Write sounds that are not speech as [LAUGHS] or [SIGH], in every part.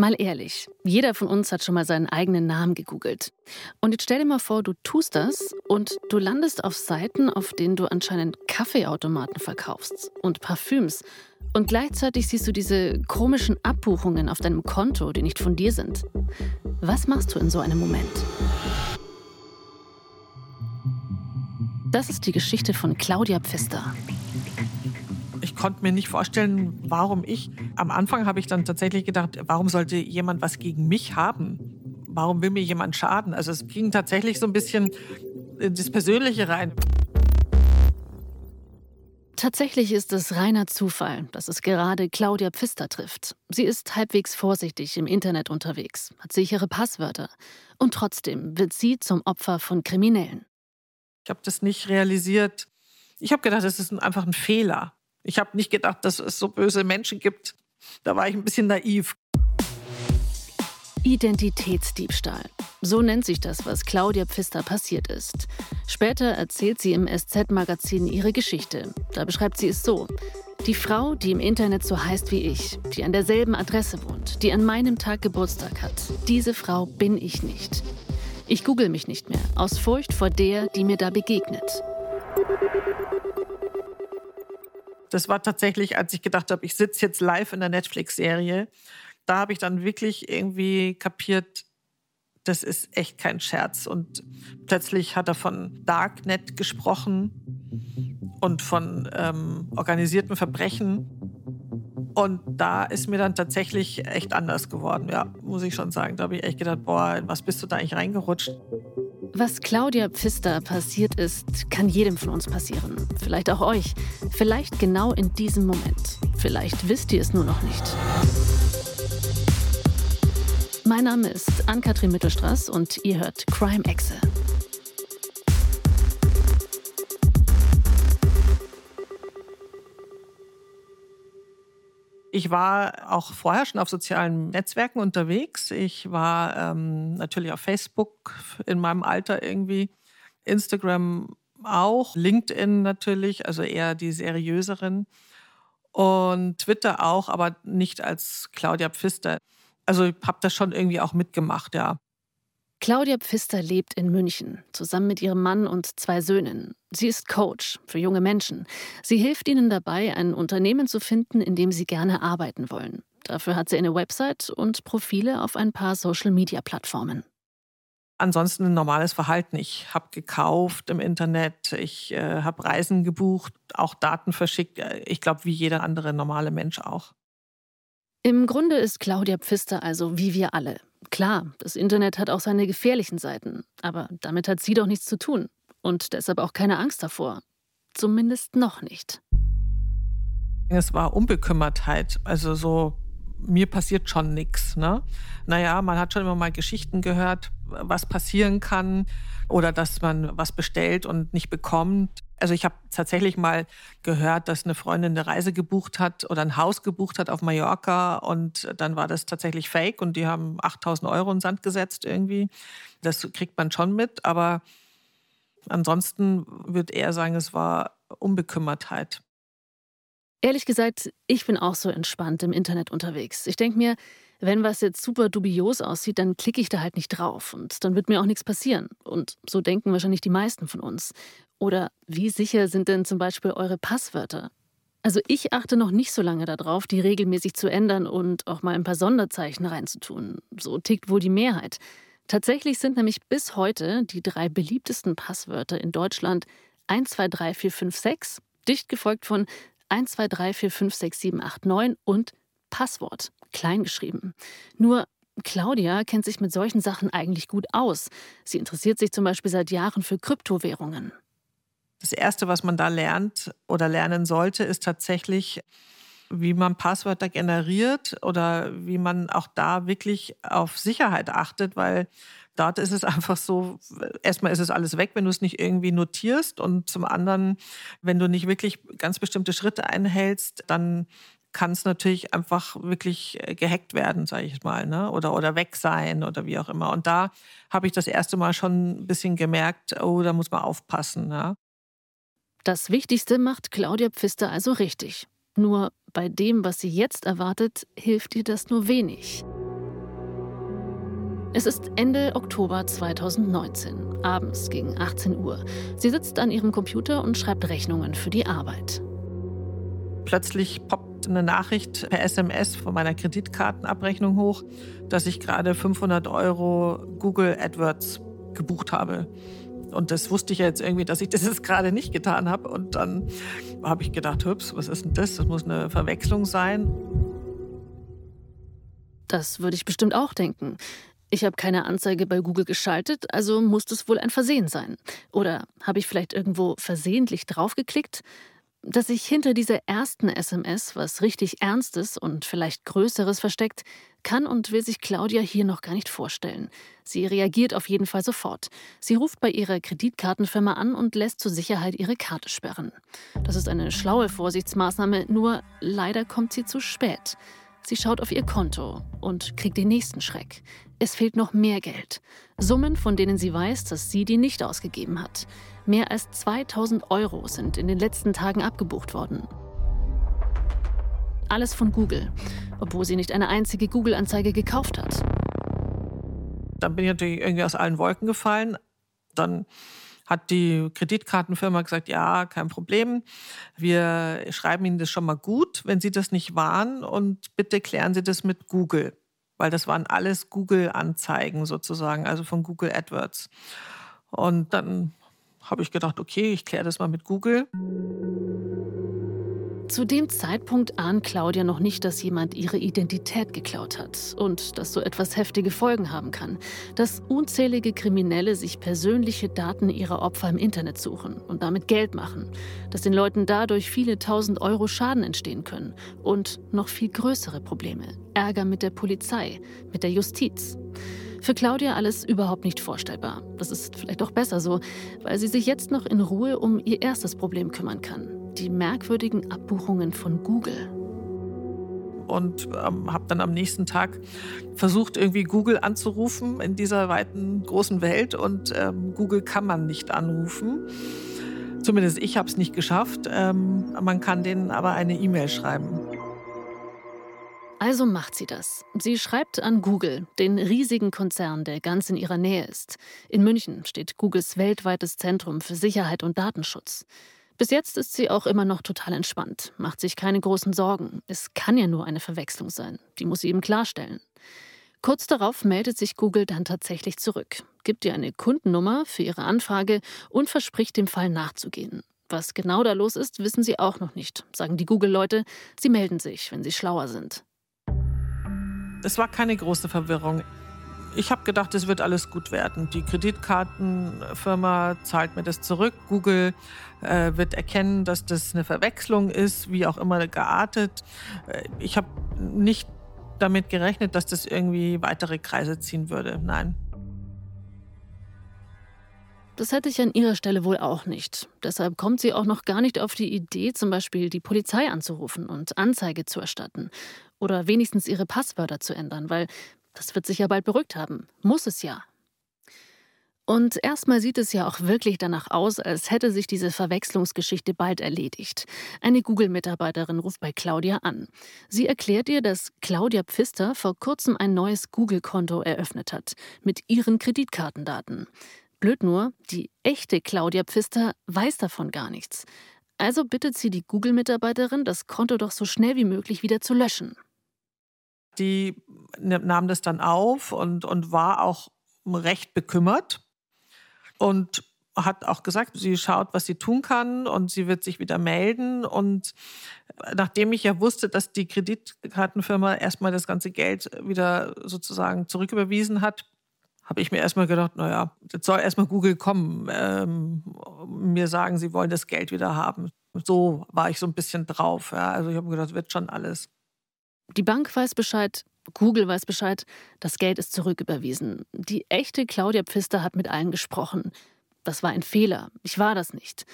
Mal ehrlich, jeder von uns hat schon mal seinen eigenen Namen gegoogelt. Und jetzt stell dir mal vor, du tust das und du landest auf Seiten, auf denen du anscheinend Kaffeeautomaten verkaufst und Parfüms. Und gleichzeitig siehst du diese komischen Abbuchungen auf deinem Konto, die nicht von dir sind. Was machst du in so einem Moment? Das ist die Geschichte von Claudia Pfister. Ich konnte mir nicht vorstellen, warum ich. Am Anfang habe ich dann tatsächlich gedacht, warum sollte jemand was gegen mich haben? Warum will mir jemand schaden? Also es ging tatsächlich so ein bisschen in das Persönliche rein. Tatsächlich ist es reiner Zufall, dass es gerade Claudia Pfister trifft. Sie ist halbwegs vorsichtig im Internet unterwegs, hat sichere Passwörter. Und trotzdem wird sie zum Opfer von Kriminellen. Ich habe das nicht realisiert. Ich habe gedacht, es ist einfach ein Fehler. Ich habe nicht gedacht, dass es so böse Menschen gibt. Da war ich ein bisschen naiv. Identitätsdiebstahl. So nennt sich das, was Claudia Pfister passiert ist. Später erzählt sie im SZ-Magazin ihre Geschichte. Da beschreibt sie es so. Die Frau, die im Internet so heißt wie ich, die an derselben Adresse wohnt, die an meinem Tag Geburtstag hat, diese Frau bin ich nicht. Ich google mich nicht mehr, aus Furcht vor der, die mir da begegnet. Das war tatsächlich, als ich gedacht habe, ich sitze jetzt live in der Netflix-Serie. Da habe ich dann wirklich irgendwie kapiert, das ist echt kein Scherz. Und plötzlich hat er von Darknet gesprochen und von ähm, organisierten Verbrechen. Und da ist mir dann tatsächlich echt anders geworden, ja, muss ich schon sagen. Da habe ich echt gedacht, boah, was bist du da eigentlich reingerutscht? Was Claudia Pfister passiert ist, kann jedem von uns passieren. Vielleicht auch euch. Vielleicht genau in diesem Moment. Vielleicht wisst ihr es nur noch nicht. Mein Name ist Ann-Kathrin Mittelstraß und ihr hört Crime Exe. Ich war auch vorher schon auf sozialen Netzwerken unterwegs. Ich war ähm, natürlich auf Facebook in meinem Alter irgendwie, Instagram auch, LinkedIn natürlich, also eher die seriöseren und Twitter auch, aber nicht als Claudia Pfister. Also ich habe das schon irgendwie auch mitgemacht, ja. Claudia Pfister lebt in München, zusammen mit ihrem Mann und zwei Söhnen. Sie ist Coach für junge Menschen. Sie hilft ihnen dabei, ein Unternehmen zu finden, in dem sie gerne arbeiten wollen. Dafür hat sie eine Website und Profile auf ein paar Social-Media-Plattformen. Ansonsten ein normales Verhalten. Ich habe gekauft im Internet, ich äh, habe Reisen gebucht, auch Daten verschickt. Äh, ich glaube, wie jeder andere normale Mensch auch. Im Grunde ist Claudia Pfister also wie wir alle. Klar, das Internet hat auch seine gefährlichen Seiten, aber damit hat sie doch nichts zu tun und deshalb auch keine Angst davor. Zumindest noch nicht. Es war Unbekümmertheit, also so, mir passiert schon nichts. Ne? Naja, man hat schon immer mal Geschichten gehört, was passieren kann oder dass man was bestellt und nicht bekommt. Also ich habe tatsächlich mal gehört, dass eine Freundin eine Reise gebucht hat oder ein Haus gebucht hat auf Mallorca und dann war das tatsächlich fake und die haben 8000 Euro in den Sand gesetzt irgendwie. Das kriegt man schon mit, aber ansonsten würde er sagen, es war Unbekümmertheit. Ehrlich gesagt, ich bin auch so entspannt im Internet unterwegs. Ich denke mir, wenn was jetzt super dubios aussieht, dann klicke ich da halt nicht drauf und dann wird mir auch nichts passieren. Und so denken wahrscheinlich die meisten von uns. Oder wie sicher sind denn zum Beispiel eure Passwörter? Also ich achte noch nicht so lange darauf, die regelmäßig zu ändern und auch mal ein paar Sonderzeichen reinzutun. So tickt wohl die Mehrheit. Tatsächlich sind nämlich bis heute die drei beliebtesten Passwörter in Deutschland 123456, dicht gefolgt von 1234567889 und Passwort, kleingeschrieben. Nur Claudia kennt sich mit solchen Sachen eigentlich gut aus. Sie interessiert sich zum Beispiel seit Jahren für Kryptowährungen. Das Erste, was man da lernt oder lernen sollte, ist tatsächlich, wie man Passwörter generiert oder wie man auch da wirklich auf Sicherheit achtet, weil dort ist es [LAUGHS] einfach so, erstmal ist es alles weg, wenn du es nicht irgendwie notierst und zum anderen, wenn du nicht wirklich ganz bestimmte Schritte einhältst, dann kann es natürlich einfach wirklich äh, gehackt werden, sage ich mal, ne? oder, oder weg sein oder wie auch immer. Und da habe ich das erste Mal schon ein bisschen gemerkt, oh, da muss man aufpassen. Ja? Das Wichtigste macht Claudia Pfister also richtig. Nur bei dem, was sie jetzt erwartet, hilft ihr das nur wenig. Es ist Ende Oktober 2019, abends gegen 18 Uhr. Sie sitzt an ihrem Computer und schreibt Rechnungen für die Arbeit. Plötzlich poppt eine Nachricht per SMS von meiner Kreditkartenabrechnung hoch, dass ich gerade 500 Euro Google AdWords gebucht habe. Und das wusste ich ja jetzt irgendwie, dass ich das jetzt gerade nicht getan habe. Und dann habe ich gedacht, hups, was ist denn das? Das muss eine Verwechslung sein. Das würde ich bestimmt auch denken. Ich habe keine Anzeige bei Google geschaltet, also muss das wohl ein Versehen sein. Oder habe ich vielleicht irgendwo versehentlich draufgeklickt? Dass sich hinter dieser ersten SMS was richtig Ernstes und vielleicht Größeres versteckt, kann und will sich Claudia hier noch gar nicht vorstellen. Sie reagiert auf jeden Fall sofort. Sie ruft bei ihrer Kreditkartenfirma an und lässt zur Sicherheit ihre Karte sperren. Das ist eine schlaue Vorsichtsmaßnahme, nur leider kommt sie zu spät. Sie schaut auf ihr Konto und kriegt den nächsten Schreck. Es fehlt noch mehr Geld. Summen, von denen sie weiß, dass sie die nicht ausgegeben hat. Mehr als 2000 Euro sind in den letzten Tagen abgebucht worden. Alles von Google, obwohl sie nicht eine einzige Google-Anzeige gekauft hat. Dann bin ich natürlich irgendwie aus allen Wolken gefallen. Dann hat die Kreditkartenfirma gesagt, ja, kein Problem. Wir schreiben Ihnen das schon mal gut, wenn Sie das nicht waren und bitte klären Sie das mit Google, weil das waren alles Google-Anzeigen sozusagen, also von Google AdWords. Und dann habe ich gedacht, okay, ich kläre das mal mit Google. Zu dem Zeitpunkt ahnt Claudia noch nicht, dass jemand ihre Identität geklaut hat und dass so etwas heftige Folgen haben kann. Dass unzählige Kriminelle sich persönliche Daten ihrer Opfer im Internet suchen und damit Geld machen. Dass den Leuten dadurch viele tausend Euro Schaden entstehen können. Und noch viel größere Probleme. Ärger mit der Polizei, mit der Justiz. Für Claudia alles überhaupt nicht vorstellbar. Das ist vielleicht auch besser so, weil sie sich jetzt noch in Ruhe um ihr erstes Problem kümmern kann. Die merkwürdigen Abbuchungen von Google. Und ähm, habe dann am nächsten Tag versucht, irgendwie Google anzurufen in dieser weiten, großen Welt. Und ähm, Google kann man nicht anrufen. Zumindest ich habe es nicht geschafft. Ähm, man kann denen aber eine E-Mail schreiben. Also macht sie das. Sie schreibt an Google, den riesigen Konzern, der ganz in ihrer Nähe ist. In München steht Googles weltweites Zentrum für Sicherheit und Datenschutz. Bis jetzt ist sie auch immer noch total entspannt, macht sich keine großen Sorgen. Es kann ja nur eine Verwechslung sein. Die muss sie eben klarstellen. Kurz darauf meldet sich Google dann tatsächlich zurück, gibt ihr eine Kundennummer für ihre Anfrage und verspricht, dem Fall nachzugehen. Was genau da los ist, wissen sie auch noch nicht, sagen die Google-Leute. Sie melden sich, wenn sie schlauer sind. Es war keine große Verwirrung. Ich habe gedacht, es wird alles gut werden. Die Kreditkartenfirma zahlt mir das zurück. Google äh, wird erkennen, dass das eine Verwechslung ist, wie auch immer geartet. Äh, ich habe nicht damit gerechnet, dass das irgendwie weitere Kreise ziehen würde. Nein. Das hätte ich an ihrer Stelle wohl auch nicht. Deshalb kommt sie auch noch gar nicht auf die Idee, zum Beispiel die Polizei anzurufen und Anzeige zu erstatten. Oder wenigstens ihre Passwörter zu ändern, weil das wird sich ja bald beruhigt haben. Muss es ja. Und erstmal sieht es ja auch wirklich danach aus, als hätte sich diese Verwechslungsgeschichte bald erledigt. Eine Google-Mitarbeiterin ruft bei Claudia an. Sie erklärt ihr, dass Claudia Pfister vor kurzem ein neues Google-Konto eröffnet hat, mit ihren Kreditkartendaten. Blöd nur, die echte Claudia Pfister weiß davon gar nichts. Also bittet sie die Google-Mitarbeiterin, das Konto doch so schnell wie möglich wieder zu löschen die nahm das dann auf und, und war auch recht bekümmert und hat auch gesagt, sie schaut, was sie tun kann und sie wird sich wieder melden. Und nachdem ich ja wusste, dass die Kreditkartenfirma erstmal das ganze Geld wieder sozusagen zurücküberwiesen hat, habe ich mir erstmal gedacht, naja, jetzt soll erstmal Google kommen, ähm, mir sagen, sie wollen das Geld wieder haben. So war ich so ein bisschen drauf. Ja. Also ich habe mir gedacht, wird schon alles. Die Bank weiß Bescheid, Google weiß Bescheid, das Geld ist zurücküberwiesen. Die echte Claudia Pfister hat mit allen gesprochen. Das war ein Fehler, ich war das nicht.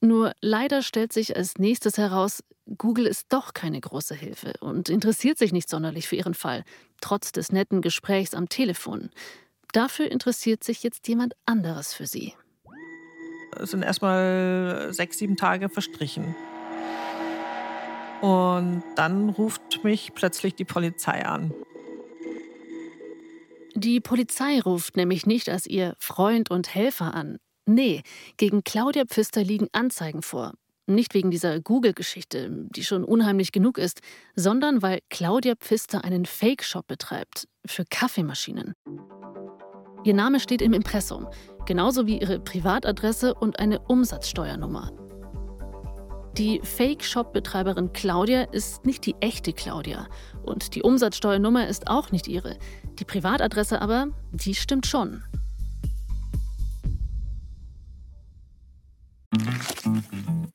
Nur leider stellt sich als nächstes heraus, Google ist doch keine große Hilfe und interessiert sich nicht sonderlich für ihren Fall, trotz des netten Gesprächs am Telefon. Dafür interessiert sich jetzt jemand anderes für sie. Es sind erstmal sechs, sieben Tage verstrichen. Und dann ruft mich plötzlich die Polizei an. Die Polizei ruft nämlich nicht als ihr Freund und Helfer an. Nee, gegen Claudia Pfister liegen Anzeigen vor. Nicht wegen dieser Google-Geschichte, die schon unheimlich genug ist, sondern weil Claudia Pfister einen Fake-Shop betreibt für Kaffeemaschinen. Ihr Name steht im Impressum, genauso wie ihre Privatadresse und eine Umsatzsteuernummer. Die Fake-Shop-Betreiberin Claudia ist nicht die echte Claudia und die Umsatzsteuernummer ist auch nicht ihre. Die Privatadresse aber, die stimmt schon.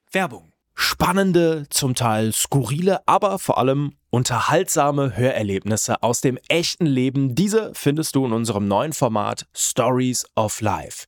Werbung. Spannende, zum Teil skurrile, aber vor allem unterhaltsame Hörerlebnisse aus dem echten Leben. Diese findest du in unserem neuen Format Stories of Life.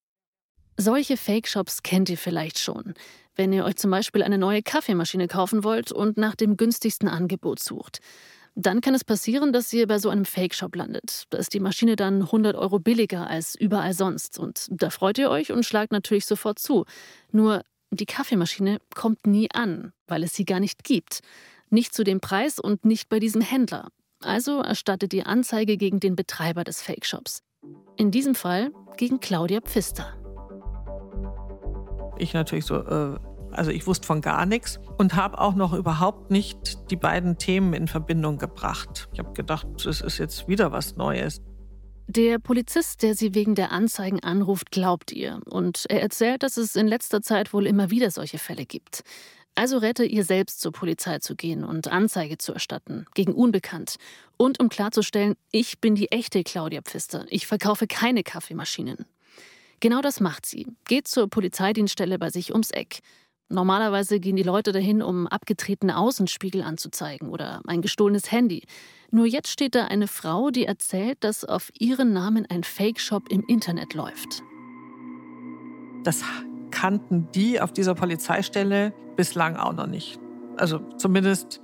Solche Fake-Shops kennt ihr vielleicht schon. Wenn ihr euch zum Beispiel eine neue Kaffeemaschine kaufen wollt und nach dem günstigsten Angebot sucht. Dann kann es passieren, dass ihr bei so einem Fake-Shop landet. Da ist die Maschine dann 100 Euro billiger als überall sonst. Und da freut ihr euch und schlagt natürlich sofort zu. Nur die Kaffeemaschine kommt nie an, weil es sie gar nicht gibt. Nicht zu dem Preis und nicht bei diesem Händler. Also erstattet ihr Anzeige gegen den Betreiber des Fake-Shops. In diesem Fall gegen Claudia Pfister. Ich natürlich so, äh, also ich wusste von gar nichts und habe auch noch überhaupt nicht die beiden Themen in Verbindung gebracht. Ich habe gedacht, das ist jetzt wieder was Neues. Der Polizist, der sie wegen der Anzeigen anruft, glaubt ihr. Und er erzählt, dass es in letzter Zeit wohl immer wieder solche Fälle gibt. Also rette ihr selbst zur Polizei zu gehen und Anzeige zu erstatten, gegen Unbekannt. Und um klarzustellen, ich bin die echte Claudia Pfister. Ich verkaufe keine Kaffeemaschinen. Genau das macht sie. Geht zur Polizeidienststelle bei sich ums Eck. Normalerweise gehen die Leute dahin, um abgetretene Außenspiegel anzuzeigen oder ein gestohlenes Handy. Nur jetzt steht da eine Frau, die erzählt, dass auf ihren Namen ein Fake-Shop im Internet läuft. Das kannten die auf dieser Polizeistelle bislang auch noch nicht. Also zumindest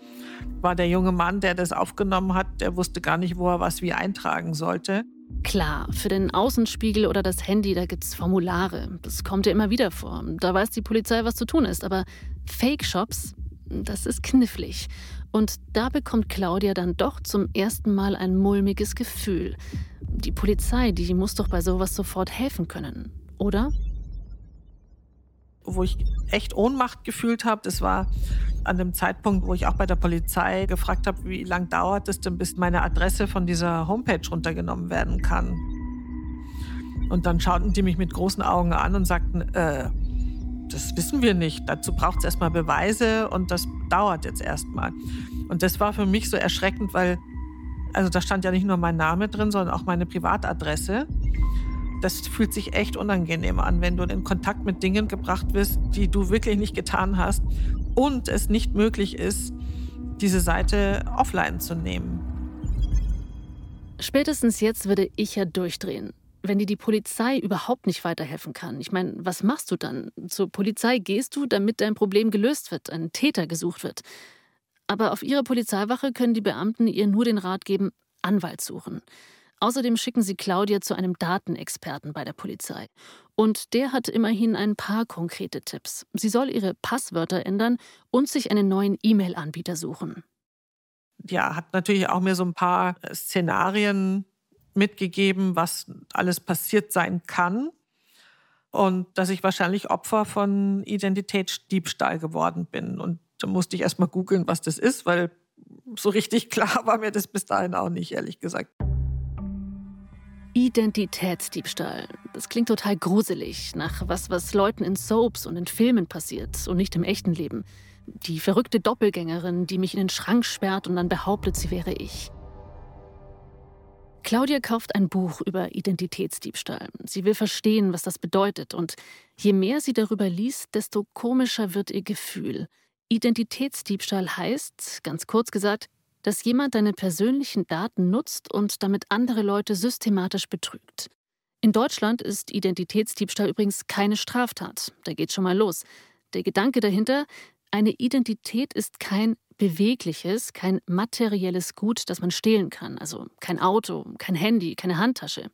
war der junge Mann, der das aufgenommen hat, der wusste gar nicht, wo er was wie eintragen sollte. Klar, für den Außenspiegel oder das Handy, da es Formulare. Das kommt ja immer wieder vor. Da weiß die Polizei, was zu tun ist. Aber Fake-Shops, das ist knifflig. Und da bekommt Claudia dann doch zum ersten Mal ein mulmiges Gefühl. Die Polizei, die muss doch bei sowas sofort helfen können, oder? Wo ich echt Ohnmacht gefühlt habe, das war an dem Zeitpunkt, wo ich auch bei der Polizei gefragt habe, wie lange dauert es denn, bis meine Adresse von dieser Homepage runtergenommen werden kann. Und dann schauten die mich mit großen Augen an und sagten, äh, das wissen wir nicht. Dazu braucht es erstmal Beweise und das dauert jetzt erstmal. Und das war für mich so erschreckend, weil, also da stand ja nicht nur mein Name drin, sondern auch meine Privatadresse. Das fühlt sich echt unangenehm an, wenn du in Kontakt mit Dingen gebracht wirst, die du wirklich nicht getan hast und es nicht möglich ist, diese Seite offline zu nehmen. Spätestens jetzt würde ich ja durchdrehen. Wenn dir die Polizei überhaupt nicht weiterhelfen kann, ich meine, was machst du dann? Zur Polizei gehst du, damit dein Problem gelöst wird, ein Täter gesucht wird. Aber auf ihrer Polizeiwache können die Beamten ihr nur den Rat geben, Anwalt suchen. Außerdem schicken sie Claudia zu einem Datenexperten bei der Polizei. Und der hat immerhin ein paar konkrete Tipps. Sie soll ihre Passwörter ändern und sich einen neuen E-Mail-Anbieter suchen. Ja, hat natürlich auch mir so ein paar Szenarien mitgegeben, was alles passiert sein kann. Und dass ich wahrscheinlich Opfer von Identitätsdiebstahl geworden bin. Und da musste ich erst mal googeln, was das ist, weil so richtig klar [LAUGHS] war mir das bis dahin auch nicht, ehrlich gesagt. Identitätsdiebstahl. Das klingt total gruselig, nach was, was Leuten in Soaps und in Filmen passiert und nicht im echten Leben. Die verrückte Doppelgängerin, die mich in den Schrank sperrt und dann behauptet, sie wäre ich. Claudia kauft ein Buch über Identitätsdiebstahl. Sie will verstehen, was das bedeutet. Und je mehr sie darüber liest, desto komischer wird ihr Gefühl. Identitätsdiebstahl heißt, ganz kurz gesagt, dass jemand deine persönlichen Daten nutzt und damit andere Leute systematisch betrügt. In Deutschland ist Identitätsdiebstahl übrigens keine Straftat. Da geht schon mal los. Der Gedanke dahinter, eine Identität ist kein bewegliches, kein materielles Gut, das man stehlen kann. Also kein Auto, kein Handy, keine Handtasche.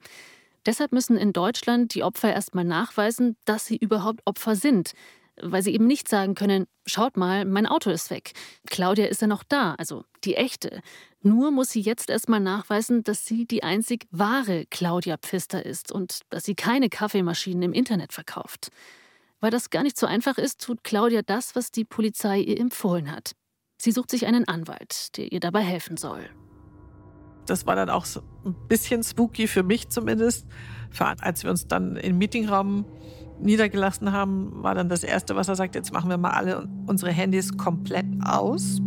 Deshalb müssen in Deutschland die Opfer erstmal nachweisen, dass sie überhaupt Opfer sind weil sie eben nicht sagen können, schaut mal, mein Auto ist weg. Claudia ist ja noch da, also die echte. Nur muss sie jetzt erstmal nachweisen, dass sie die einzig wahre Claudia Pfister ist und dass sie keine Kaffeemaschinen im Internet verkauft. Weil das gar nicht so einfach ist, tut Claudia das, was die Polizei ihr empfohlen hat. Sie sucht sich einen Anwalt, der ihr dabei helfen soll. Das war dann auch so ein bisschen spooky für mich zumindest, als wir uns dann im Meetingraum niedergelassen haben, war dann das Erste, was er sagt, jetzt machen wir mal alle unsere Handys komplett aus.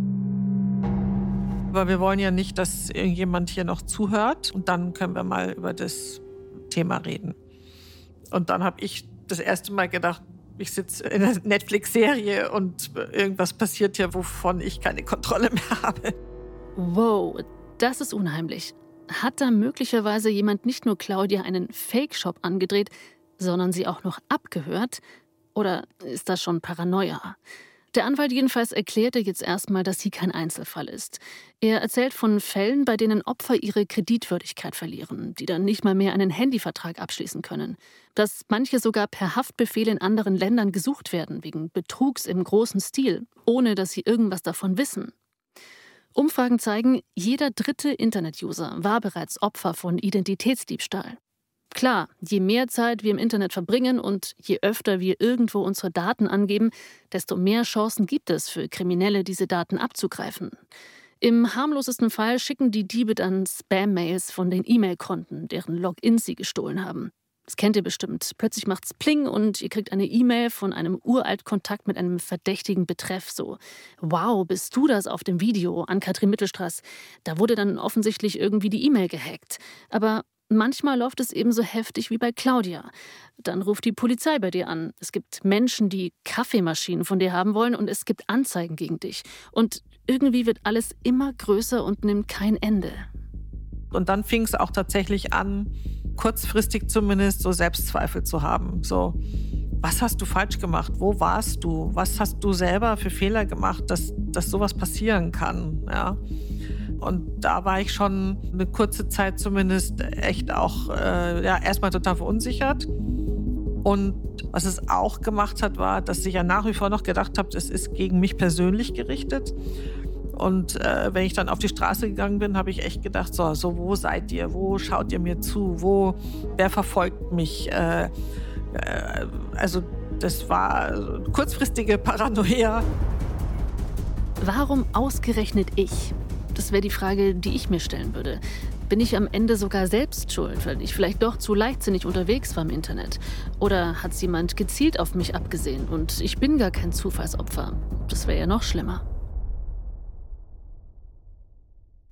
Aber wir wollen ja nicht, dass irgendjemand hier noch zuhört und dann können wir mal über das Thema reden. Und dann habe ich das erste Mal gedacht, ich sitze in einer Netflix-Serie und irgendwas passiert hier, wovon ich keine Kontrolle mehr habe. Wow, das ist unheimlich. Hat da möglicherweise jemand nicht nur Claudia einen Fake-Shop angedreht, sondern sie auch noch abgehört? Oder ist das schon Paranoia? Der Anwalt jedenfalls erklärte jetzt erstmal, dass sie kein Einzelfall ist. Er erzählt von Fällen, bei denen Opfer ihre Kreditwürdigkeit verlieren, die dann nicht mal mehr einen Handyvertrag abschließen können. Dass manche sogar per Haftbefehl in anderen Ländern gesucht werden, wegen Betrugs im großen Stil, ohne dass sie irgendwas davon wissen. Umfragen zeigen, jeder dritte Internet-User war bereits Opfer von Identitätsdiebstahl. Klar, je mehr Zeit wir im Internet verbringen und je öfter wir irgendwo unsere Daten angeben, desto mehr Chancen gibt es für Kriminelle, diese Daten abzugreifen. Im harmlosesten Fall schicken die Diebe dann Spam-Mails von den E-Mail-Konten, deren Logins sie gestohlen haben. Das kennt ihr bestimmt. Plötzlich macht's Pling und ihr kriegt eine E-Mail von einem uralt Kontakt mit einem verdächtigen Betreff. So, wow, bist du das auf dem Video an Katrin Mittelstraß? Da wurde dann offensichtlich irgendwie die E-Mail gehackt. Aber Manchmal läuft es ebenso heftig wie bei Claudia. Dann ruft die Polizei bei dir an. Es gibt Menschen, die Kaffeemaschinen von dir haben wollen und es gibt Anzeigen gegen dich. Und irgendwie wird alles immer größer und nimmt kein Ende. Und dann fing es auch tatsächlich an, kurzfristig zumindest so Selbstzweifel zu haben. So, was hast du falsch gemacht? Wo warst du? Was hast du selber für Fehler gemacht, dass, dass sowas passieren kann? Ja. Und da war ich schon eine kurze Zeit zumindest echt auch äh, ja, erstmal total verunsichert. Und was es auch gemacht hat, war, dass ich ja nach wie vor noch gedacht habe, es ist gegen mich persönlich gerichtet. Und äh, wenn ich dann auf die Straße gegangen bin, habe ich echt gedacht, so, so, wo seid ihr? Wo schaut ihr mir zu? Wo, wer verfolgt mich? Äh, äh, also das war kurzfristige Paranoia. Warum ausgerechnet ich? Das wäre die Frage, die ich mir stellen würde. Bin ich am Ende sogar selbst schuld, weil ich vielleicht doch zu leichtsinnig unterwegs war im Internet? Oder hat jemand gezielt auf mich abgesehen und ich bin gar kein Zufallsopfer? Das wäre ja noch schlimmer.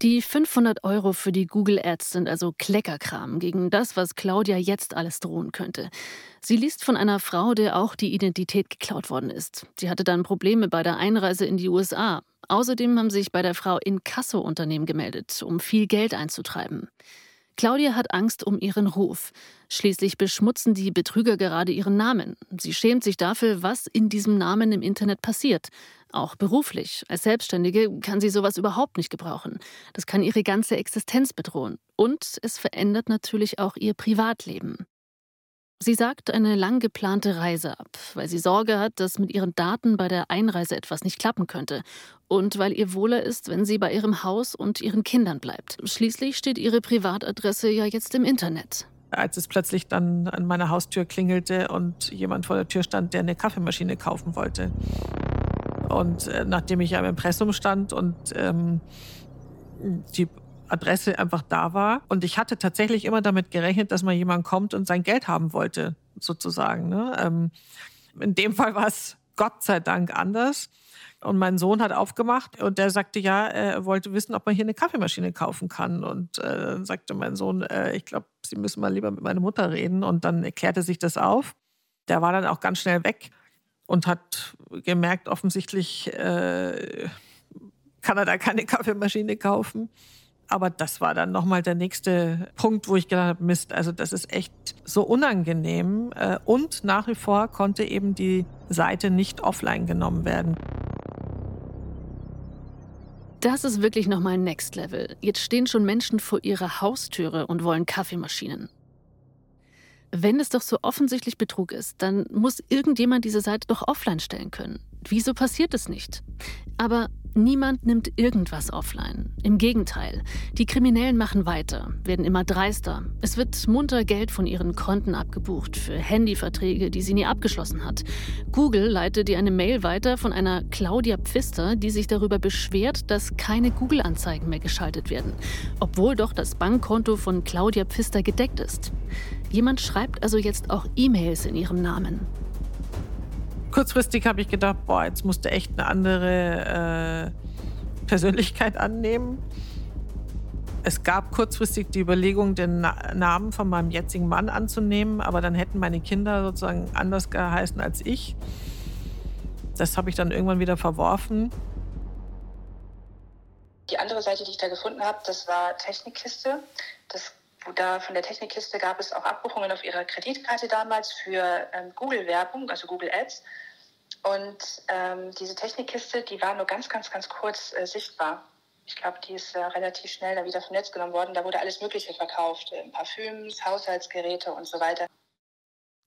Die 500 Euro für die Google Ads sind also Kleckerkram gegen das, was Claudia jetzt alles drohen könnte. Sie liest von einer Frau, der auch die Identität geklaut worden ist. Sie hatte dann Probleme bei der Einreise in die USA. Außerdem haben sich bei der Frau Inkasso-Unternehmen gemeldet, um viel Geld einzutreiben. Claudia hat Angst um ihren Ruf. Schließlich beschmutzen die Betrüger gerade ihren Namen. Sie schämt sich dafür, was in diesem Namen im Internet passiert. Auch beruflich. Als Selbstständige kann sie sowas überhaupt nicht gebrauchen. Das kann ihre ganze Existenz bedrohen. Und es verändert natürlich auch ihr Privatleben. Sie sagt eine lang geplante Reise ab, weil sie Sorge hat, dass mit ihren Daten bei der Einreise etwas nicht klappen könnte und weil ihr wohler ist, wenn sie bei ihrem Haus und ihren Kindern bleibt. Schließlich steht ihre Privatadresse ja jetzt im Internet. Als es plötzlich dann an meiner Haustür klingelte und jemand vor der Tür stand, der eine Kaffeemaschine kaufen wollte. Und äh, nachdem ich ja im Impressum stand und ähm, die Adresse einfach da war. Und ich hatte tatsächlich immer damit gerechnet, dass mal jemand kommt und sein Geld haben wollte, sozusagen. Ne? Ähm, in dem Fall war es Gott sei Dank anders. Und mein Sohn hat aufgemacht und der sagte, ja, er wollte wissen, ob man hier eine Kaffeemaschine kaufen kann. Und äh, dann sagte mein Sohn, äh, ich glaube, Sie müssen mal lieber mit meiner Mutter reden. Und dann erklärte sich das auf. Der war dann auch ganz schnell weg. und hat gemerkt, offensichtlich äh, kann er da keine [LAUGHS] Kaffeemaschine kaufen. Aber das war dann nochmal der nächste Punkt, wo ich gedacht habe, Mist, also das ist echt so unangenehm. Äh, und nach wie vor konnte eben die Seite nicht offline genommen werden. Das ist wirklich nochmal Next Level. Jetzt stehen schon Menschen vor ihrer Haustüre und wollen Kaffeemaschinen. Wenn es doch so offensichtlich Betrug ist, dann muss irgendjemand diese Seite doch offline stellen können. Wieso passiert es nicht? Aber niemand nimmt irgendwas offline. Im Gegenteil, die Kriminellen machen weiter, werden immer dreister. Es wird munter Geld von ihren Konten abgebucht für Handyverträge, die sie nie abgeschlossen hat. Google leitet ihr eine Mail weiter von einer Claudia Pfister, die sich darüber beschwert, dass keine Google-Anzeigen mehr geschaltet werden, obwohl doch das Bankkonto von Claudia Pfister gedeckt ist. Jemand schreibt also jetzt auch E-Mails in ihrem Namen. Kurzfristig habe ich gedacht, boah, jetzt musst du echt eine andere äh, Persönlichkeit annehmen. Es gab kurzfristig die Überlegung, den Na Namen von meinem jetzigen Mann anzunehmen, aber dann hätten meine Kinder sozusagen anders geheißen als ich. Das habe ich dann irgendwann wieder verworfen. Die andere Seite, die ich da gefunden habe, das war Technikkiste. Das da von der Technikkiste gab es auch Abbuchungen auf ihrer Kreditkarte damals für ähm, Google-Werbung, also Google Ads. Und ähm, diese Technikkiste, die war nur ganz, ganz, ganz kurz äh, sichtbar. Ich glaube, die ist äh, relativ schnell dann wieder vom Netz genommen worden. Da wurde alles Mögliche verkauft: äh, Parfüms, Haushaltsgeräte und so weiter.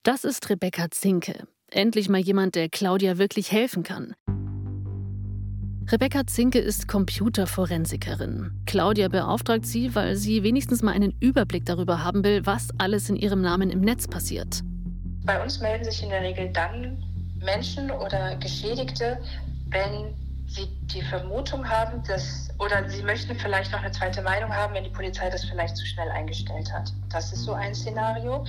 Das ist Rebecca Zinke. Endlich mal jemand, der Claudia wirklich helfen kann. Rebecca Zinke ist Computerforensikerin. Claudia beauftragt sie, weil sie wenigstens mal einen Überblick darüber haben will, was alles in ihrem Namen im Netz passiert. Bei uns melden sich in der Regel dann Menschen oder Geschädigte, wenn sie die Vermutung haben, dass, oder sie möchten vielleicht noch eine zweite Meinung haben, wenn die Polizei das vielleicht zu schnell eingestellt hat. Das ist so ein Szenario.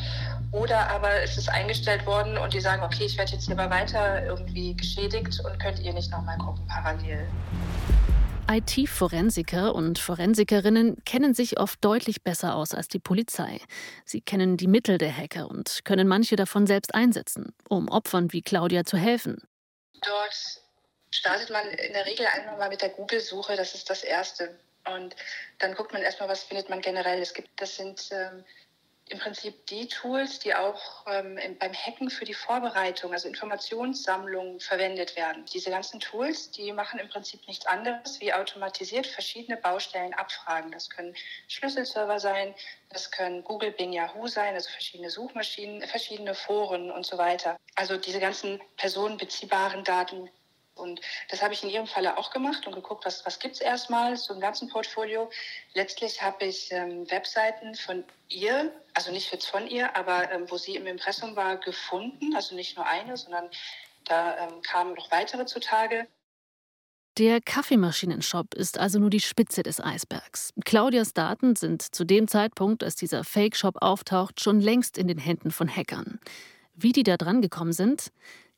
Oder aber es ist eingestellt worden und die sagen, okay, ich werde jetzt lieber weiter irgendwie geschädigt und könnt ihr nicht nochmal gucken parallel. IT-Forensiker und Forensikerinnen kennen sich oft deutlich besser aus als die Polizei. Sie kennen die Mittel der Hacker und können manche davon selbst einsetzen, um Opfern wie Claudia zu helfen. Dort startet man in der Regel einfach mal mit der Google-Suche, das ist das Erste. Und dann guckt man erstmal, was findet man generell. Es gibt, das sind ähm, im Prinzip die Tools, die auch ähm, beim Hacken für die Vorbereitung, also Informationssammlung verwendet werden. Diese ganzen Tools, die machen im Prinzip nichts anderes, wie automatisiert verschiedene Baustellen abfragen. Das können Schlüsselserver sein, das können Google, Bing, Yahoo sein, also verschiedene Suchmaschinen, verschiedene Foren und so weiter. Also diese ganzen personenbeziehbaren Daten, und das habe ich in Ihrem Falle auch gemacht und geguckt, was, was gibt es erstmal zum ganzen Portfolio. Letztlich habe ich ähm, Webseiten von ihr, also nicht jetzt von ihr, aber ähm, wo sie im Impressum war, gefunden. Also nicht nur eine, sondern da ähm, kamen noch weitere zutage. Der Kaffeemaschinenshop ist also nur die Spitze des Eisbergs. Claudias Daten sind zu dem Zeitpunkt, als dieser Fake-Shop auftaucht, schon längst in den Händen von Hackern. Wie die da dran gekommen sind?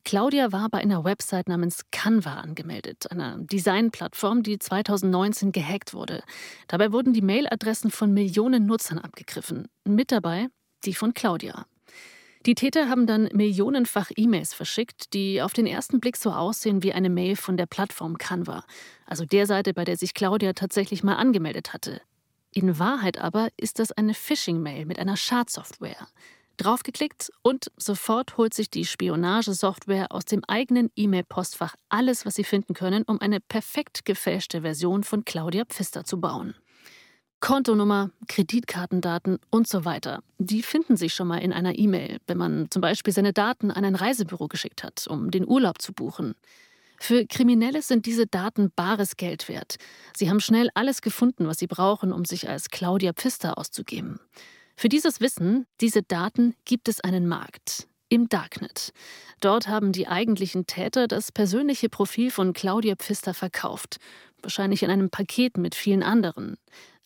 Claudia war bei einer Website namens Canva angemeldet, einer Designplattform, die 2019 gehackt wurde. Dabei wurden die Mailadressen von Millionen Nutzern abgegriffen. Mit dabei die von Claudia. Die Täter haben dann millionenfach E-Mails verschickt, die auf den ersten Blick so aussehen wie eine Mail von der Plattform Canva, also der Seite, bei der sich Claudia tatsächlich mal angemeldet hatte. In Wahrheit aber ist das eine Phishing-Mail mit einer Schadsoftware. Draufgeklickt und sofort holt sich die Spionagesoftware aus dem eigenen E-Mail-Postfach alles, was sie finden können, um eine perfekt gefälschte Version von Claudia Pfister zu bauen. Kontonummer, Kreditkartendaten und so weiter. Die finden sich schon mal in einer E-Mail, wenn man zum Beispiel seine Daten an ein Reisebüro geschickt hat, um den Urlaub zu buchen. Für Kriminelle sind diese Daten bares Geld wert. Sie haben schnell alles gefunden, was sie brauchen, um sich als Claudia Pfister auszugeben. Für dieses Wissen, diese Daten, gibt es einen Markt. Im Darknet. Dort haben die eigentlichen Täter das persönliche Profil von Claudia Pfister verkauft. Wahrscheinlich in einem Paket mit vielen anderen.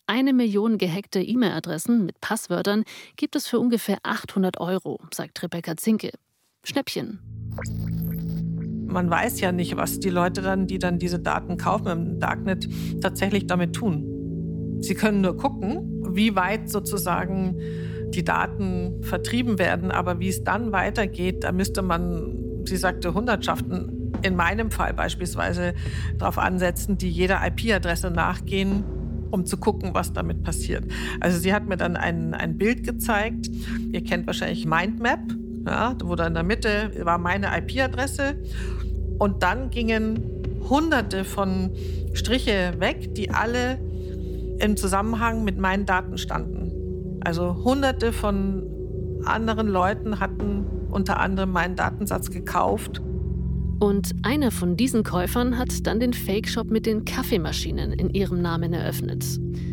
Eine Million gehackte E-Mail-Adressen mit Passwörtern gibt es für ungefähr 800 Euro, sagt Rebecca Zinke. Schnäppchen. Man weiß ja nicht, was die Leute dann, die dann diese Daten kaufen im Darknet, tatsächlich damit tun. Sie können nur gucken, wie weit sozusagen die Daten vertrieben werden. Aber wie es dann weitergeht, da müsste man sie sagte Hundertschaften, in meinem Fall beispielsweise darauf ansetzen, die jeder IP-Adresse nachgehen, um zu gucken, was damit passiert. Also sie hat mir dann ein, ein Bild gezeigt. Ihr kennt wahrscheinlich Mindmap, ja, wo da in der Mitte war meine IP-Adresse. Und dann gingen hunderte von Striche weg, die alle im Zusammenhang mit meinen Daten standen. Also hunderte von anderen Leuten hatten unter anderem meinen Datensatz gekauft. Und einer von diesen Käufern hat dann den Fake-Shop mit den Kaffeemaschinen in ihrem Namen eröffnet.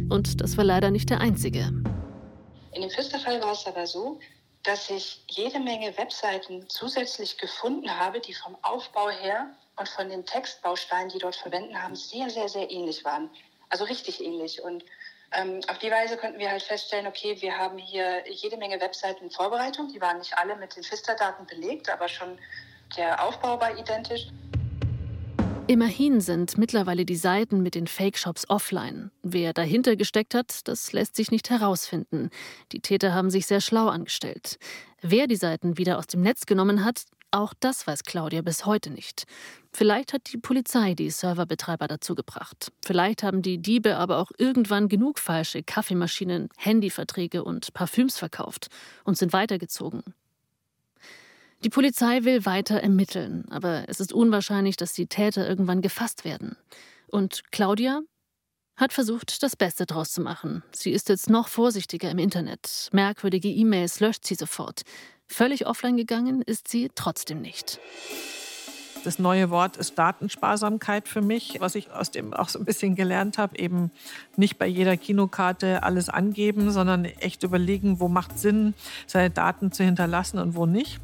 Und das war leider nicht der einzige. In dem Pfister-Fall war es aber so, dass ich jede Menge Webseiten zusätzlich gefunden habe, die vom Aufbau her und von den Textbausteinen, die dort verwenden haben, sehr, sehr, sehr ähnlich waren. Also richtig ähnlich. Und ähm, auf die Weise konnten wir halt feststellen, okay, wir haben hier jede Menge Webseiten in Vorbereitung. Die waren nicht alle mit den Fister-Daten belegt, aber schon der Aufbau war identisch. Immerhin sind mittlerweile die Seiten mit den Fake-Shops offline. Wer dahinter gesteckt hat, das lässt sich nicht herausfinden. Die Täter haben sich sehr schlau angestellt. Wer die Seiten wieder aus dem Netz genommen hat, auch das weiß Claudia bis heute nicht. Vielleicht hat die Polizei die Serverbetreiber dazu gebracht. Vielleicht haben die Diebe aber auch irgendwann genug falsche Kaffeemaschinen, Handyverträge und Parfüms verkauft und sind weitergezogen. Die Polizei will weiter ermitteln, aber es ist unwahrscheinlich, dass die Täter irgendwann gefasst werden. Und Claudia hat versucht, das Beste draus zu machen. Sie ist jetzt noch vorsichtiger im Internet. Merkwürdige E-Mails löscht sie sofort. Völlig offline gegangen ist sie trotzdem nicht. Das neue Wort ist Datensparsamkeit für mich, was ich aus dem auch so ein bisschen gelernt habe. Eben nicht bei jeder Kinokarte alles angeben, sondern echt überlegen, wo macht Sinn, seine Daten zu hinterlassen und wo nicht.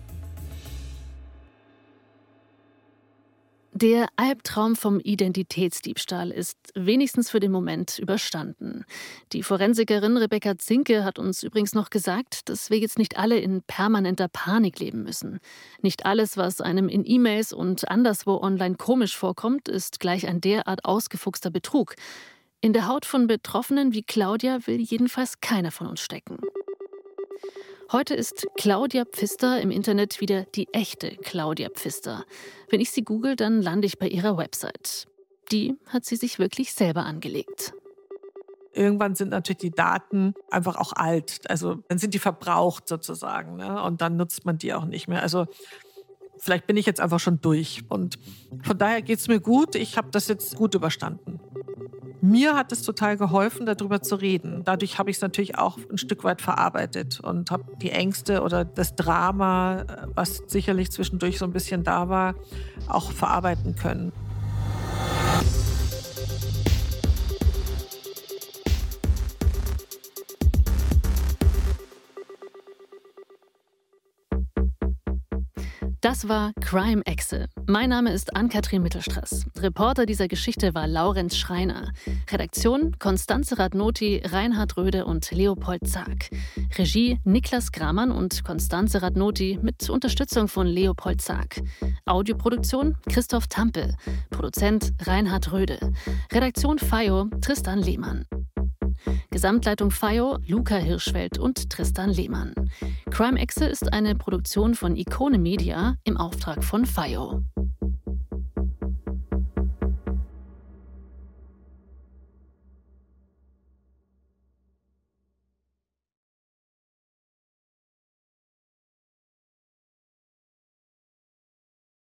Der Albtraum vom Identitätsdiebstahl ist wenigstens für den Moment überstanden. Die Forensikerin Rebecca Zinke hat uns übrigens noch gesagt, dass wir jetzt nicht alle in permanenter Panik leben müssen. Nicht alles, was einem in E-Mails und anderswo online komisch vorkommt, ist gleich ein derart ausgefuchster Betrug. In der Haut von Betroffenen wie Claudia will jedenfalls keiner von uns stecken. Heute ist Claudia Pfister im Internet wieder die echte Claudia Pfister. Wenn ich sie google, dann lande ich bei ihrer Website. Die hat sie sich wirklich selber angelegt. Irgendwann sind natürlich die Daten einfach auch alt. Also dann sind die verbraucht sozusagen. Ne? Und dann nutzt man die auch nicht mehr. Also vielleicht bin ich jetzt einfach schon durch. Und von daher geht es mir gut. Ich habe das jetzt gut überstanden. Mir hat es total geholfen, darüber zu reden. Dadurch habe ich es natürlich auch ein Stück weit verarbeitet und habe die Ängste oder das Drama, äh, was sicherlich zwischendurch so ein bisschen da war, auch verarbeiten können. Das war Crime Exe. Mein Name ist Ann-Kathrin Mittelstraß. Reporter dieser Geschichte war Laurenz Schreiner. Redaktion Konstanze Radnoti, Reinhard Röde und Leopold Zag. Regie Niklas Gramann und Konstanze Radnoti mit Unterstützung von Leopold Zag. Audioproduktion Christoph Tampel. Produzent Reinhard Röde. Redaktion FIO Tristan Lehmann. Gesamtleitung FIO, Luca Hirschfeld und Tristan Lehmann. Crime Exe ist eine Produktion von Ikone Media im Auftrag von FIO.